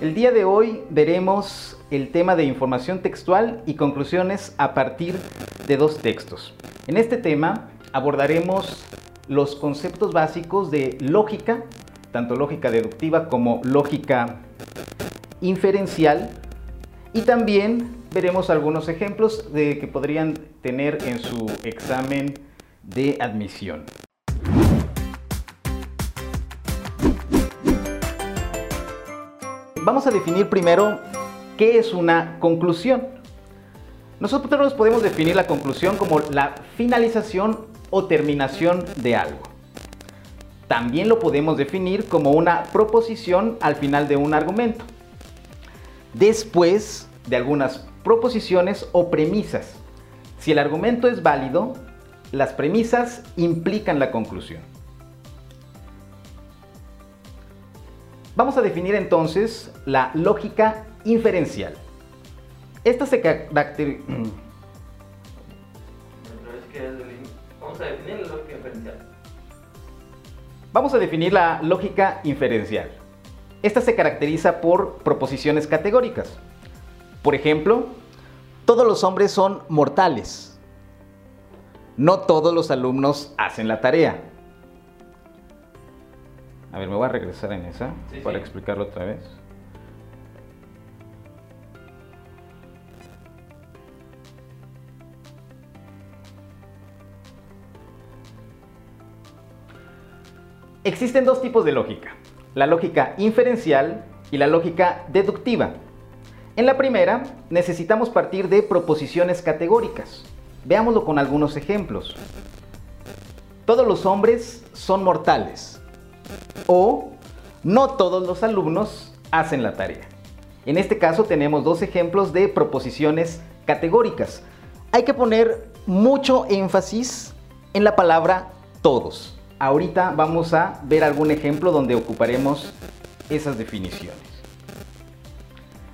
El día de hoy veremos el tema de información textual y conclusiones a partir de dos textos. En este tema abordaremos los conceptos básicos de lógica, tanto lógica deductiva como lógica inferencial, y también veremos algunos ejemplos de que podrían tener en su examen de admisión. Vamos a definir primero qué es una conclusión. Nosotros podemos definir la conclusión como la finalización o terminación de algo. También lo podemos definir como una proposición al final de un argumento. Después de algunas proposiciones o premisas. Si el argumento es válido, las premisas implican la conclusión. Vamos a definir entonces la lógica inferencial. Esta se caracteriza... Vamos a definir la lógica inferencial. Vamos a definir la lógica inferencial. Esta se caracteriza por proposiciones categóricas. Por ejemplo, todos los hombres son mortales. No todos los alumnos hacen la tarea. A ver, me voy a regresar en esa para explicarlo otra vez. Existen dos tipos de lógica, la lógica inferencial y la lógica deductiva. En la primera, necesitamos partir de proposiciones categóricas. Veámoslo con algunos ejemplos. Todos los hombres son mortales. O no todos los alumnos hacen la tarea. En este caso tenemos dos ejemplos de proposiciones categóricas. Hay que poner mucho énfasis en la palabra todos. Ahorita vamos a ver algún ejemplo donde ocuparemos esas definiciones.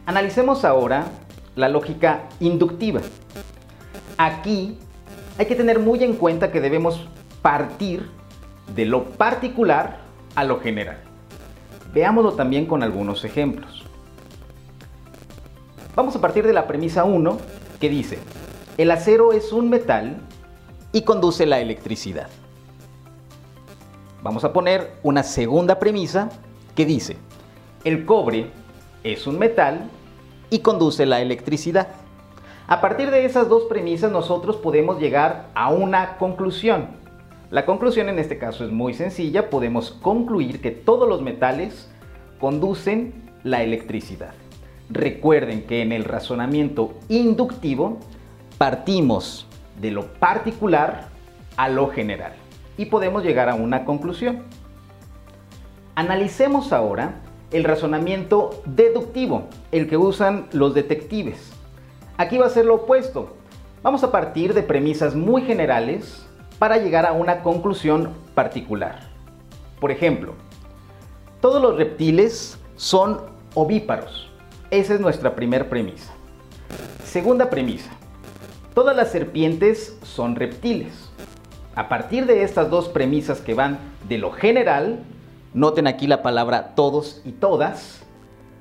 Analicemos ahora la lógica inductiva. Aquí hay que tener muy en cuenta que debemos partir de lo particular a lo general. Veámoslo también con algunos ejemplos. Vamos a partir de la premisa 1 que dice, el acero es un metal y conduce la electricidad. Vamos a poner una segunda premisa que dice, el cobre es un metal y conduce la electricidad. A partir de esas dos premisas nosotros podemos llegar a una conclusión. La conclusión en este caso es muy sencilla, podemos concluir que todos los metales conducen la electricidad. Recuerden que en el razonamiento inductivo partimos de lo particular a lo general y podemos llegar a una conclusión. Analicemos ahora el razonamiento deductivo, el que usan los detectives. Aquí va a ser lo opuesto. Vamos a partir de premisas muy generales para llegar a una conclusión particular. Por ejemplo, todos los reptiles son ovíparos. Esa es nuestra primera premisa. Segunda premisa, todas las serpientes son reptiles. A partir de estas dos premisas que van de lo general, noten aquí la palabra todos y todas,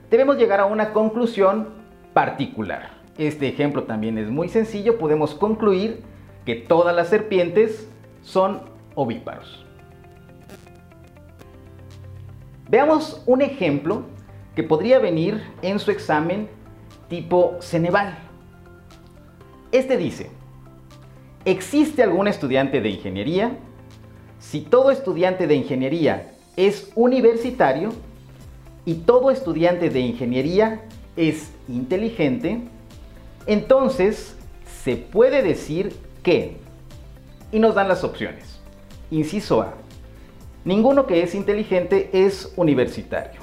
debemos llegar a una conclusión particular. Este ejemplo también es muy sencillo, podemos concluir que todas las serpientes son ovíparos. Veamos un ejemplo que podría venir en su examen tipo Ceneval. Este dice, ¿existe algún estudiante de ingeniería? Si todo estudiante de ingeniería es universitario y todo estudiante de ingeniería es inteligente, entonces se puede decir que, y nos dan las opciones. Inciso A, ninguno que es inteligente es universitario.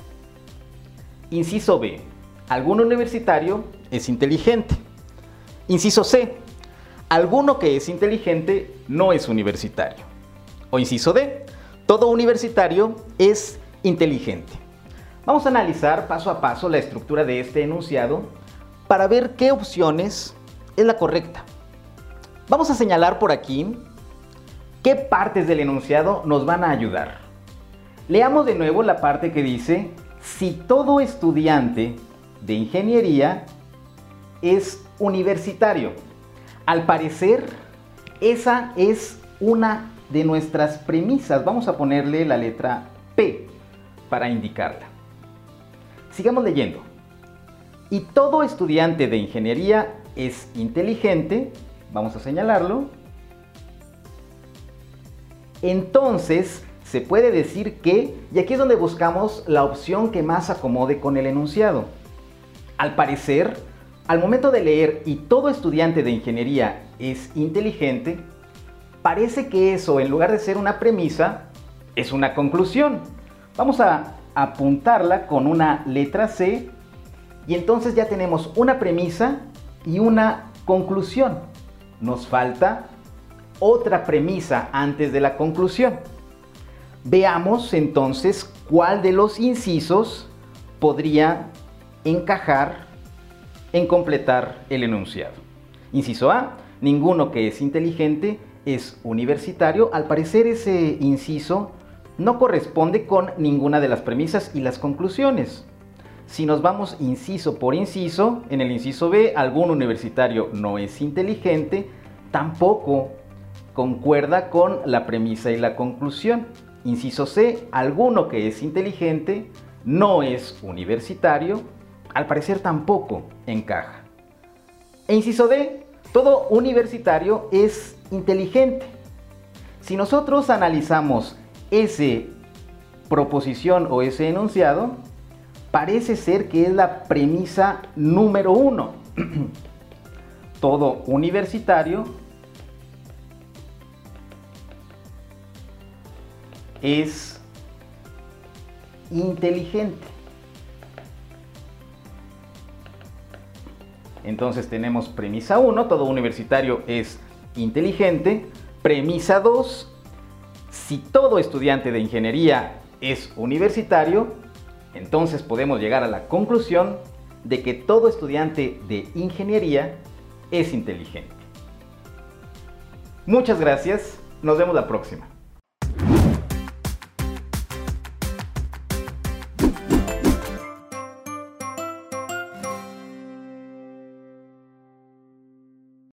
Inciso B, algún universitario es inteligente. Inciso C, alguno que es inteligente no es universitario. O inciso D, todo universitario es inteligente. Vamos a analizar paso a paso la estructura de este enunciado para ver qué opciones es la correcta. Vamos a señalar por aquí qué partes del enunciado nos van a ayudar. Leamos de nuevo la parte que dice, si todo estudiante de ingeniería es universitario. Al parecer, esa es una de nuestras premisas. Vamos a ponerle la letra P para indicarla. Sigamos leyendo. Y todo estudiante de ingeniería es inteligente, vamos a señalarlo. Entonces, se puede decir que, y aquí es donde buscamos la opción que más acomode con el enunciado. Al parecer, al momento de leer y todo estudiante de ingeniería es inteligente, parece que eso, en lugar de ser una premisa, es una conclusión. Vamos a apuntarla con una letra C y entonces ya tenemos una premisa y una conclusión. Nos falta otra premisa antes de la conclusión. Veamos entonces cuál de los incisos podría encajar en completar el enunciado. Inciso A, ninguno que es inteligente es universitario. Al parecer ese inciso no corresponde con ninguna de las premisas y las conclusiones. Si nos vamos inciso por inciso, en el inciso B, algún universitario no es inteligente, tampoco concuerda con la premisa y la conclusión. Inciso C, alguno que es inteligente no es universitario, al parecer tampoco encaja. E inciso D, todo universitario es inteligente. Si nosotros analizamos ese proposición o ese enunciado, parece ser que es la premisa número uno. todo universitario es inteligente. Entonces tenemos premisa 1, todo universitario es inteligente. Premisa 2, si todo estudiante de ingeniería es universitario, entonces podemos llegar a la conclusión de que todo estudiante de ingeniería es inteligente. Muchas gracias, nos vemos la próxima.